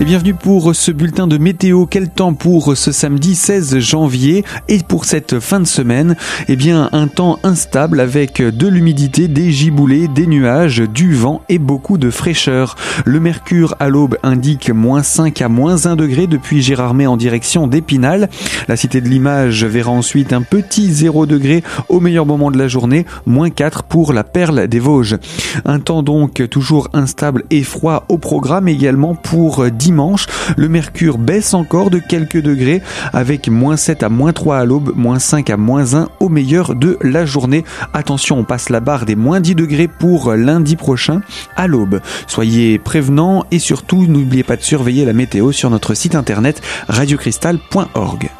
Et bienvenue pour ce bulletin de météo. Quel temps pour ce samedi 16 janvier et pour cette fin de semaine? Eh bien, un temps instable avec de l'humidité, des giboulées, des nuages, du vent et beaucoup de fraîcheur. Le mercure à l'aube indique moins 5 à moins 1 degré depuis Gérardmer en direction d'Épinal. La cité de l'image verra ensuite un petit 0 degré au meilleur moment de la journée, moins 4 pour la perle des Vosges. Un temps donc toujours instable et froid au programme également pour dimanche. Le mercure baisse encore de quelques degrés avec moins 7 à moins 3 à l'aube, moins 5 à moins 1 au meilleur de la journée. Attention, on passe la barre des moins 10 degrés pour lundi prochain à l'aube. Soyez prévenants et surtout n'oubliez pas de surveiller la météo sur notre site internet radiocristal.org.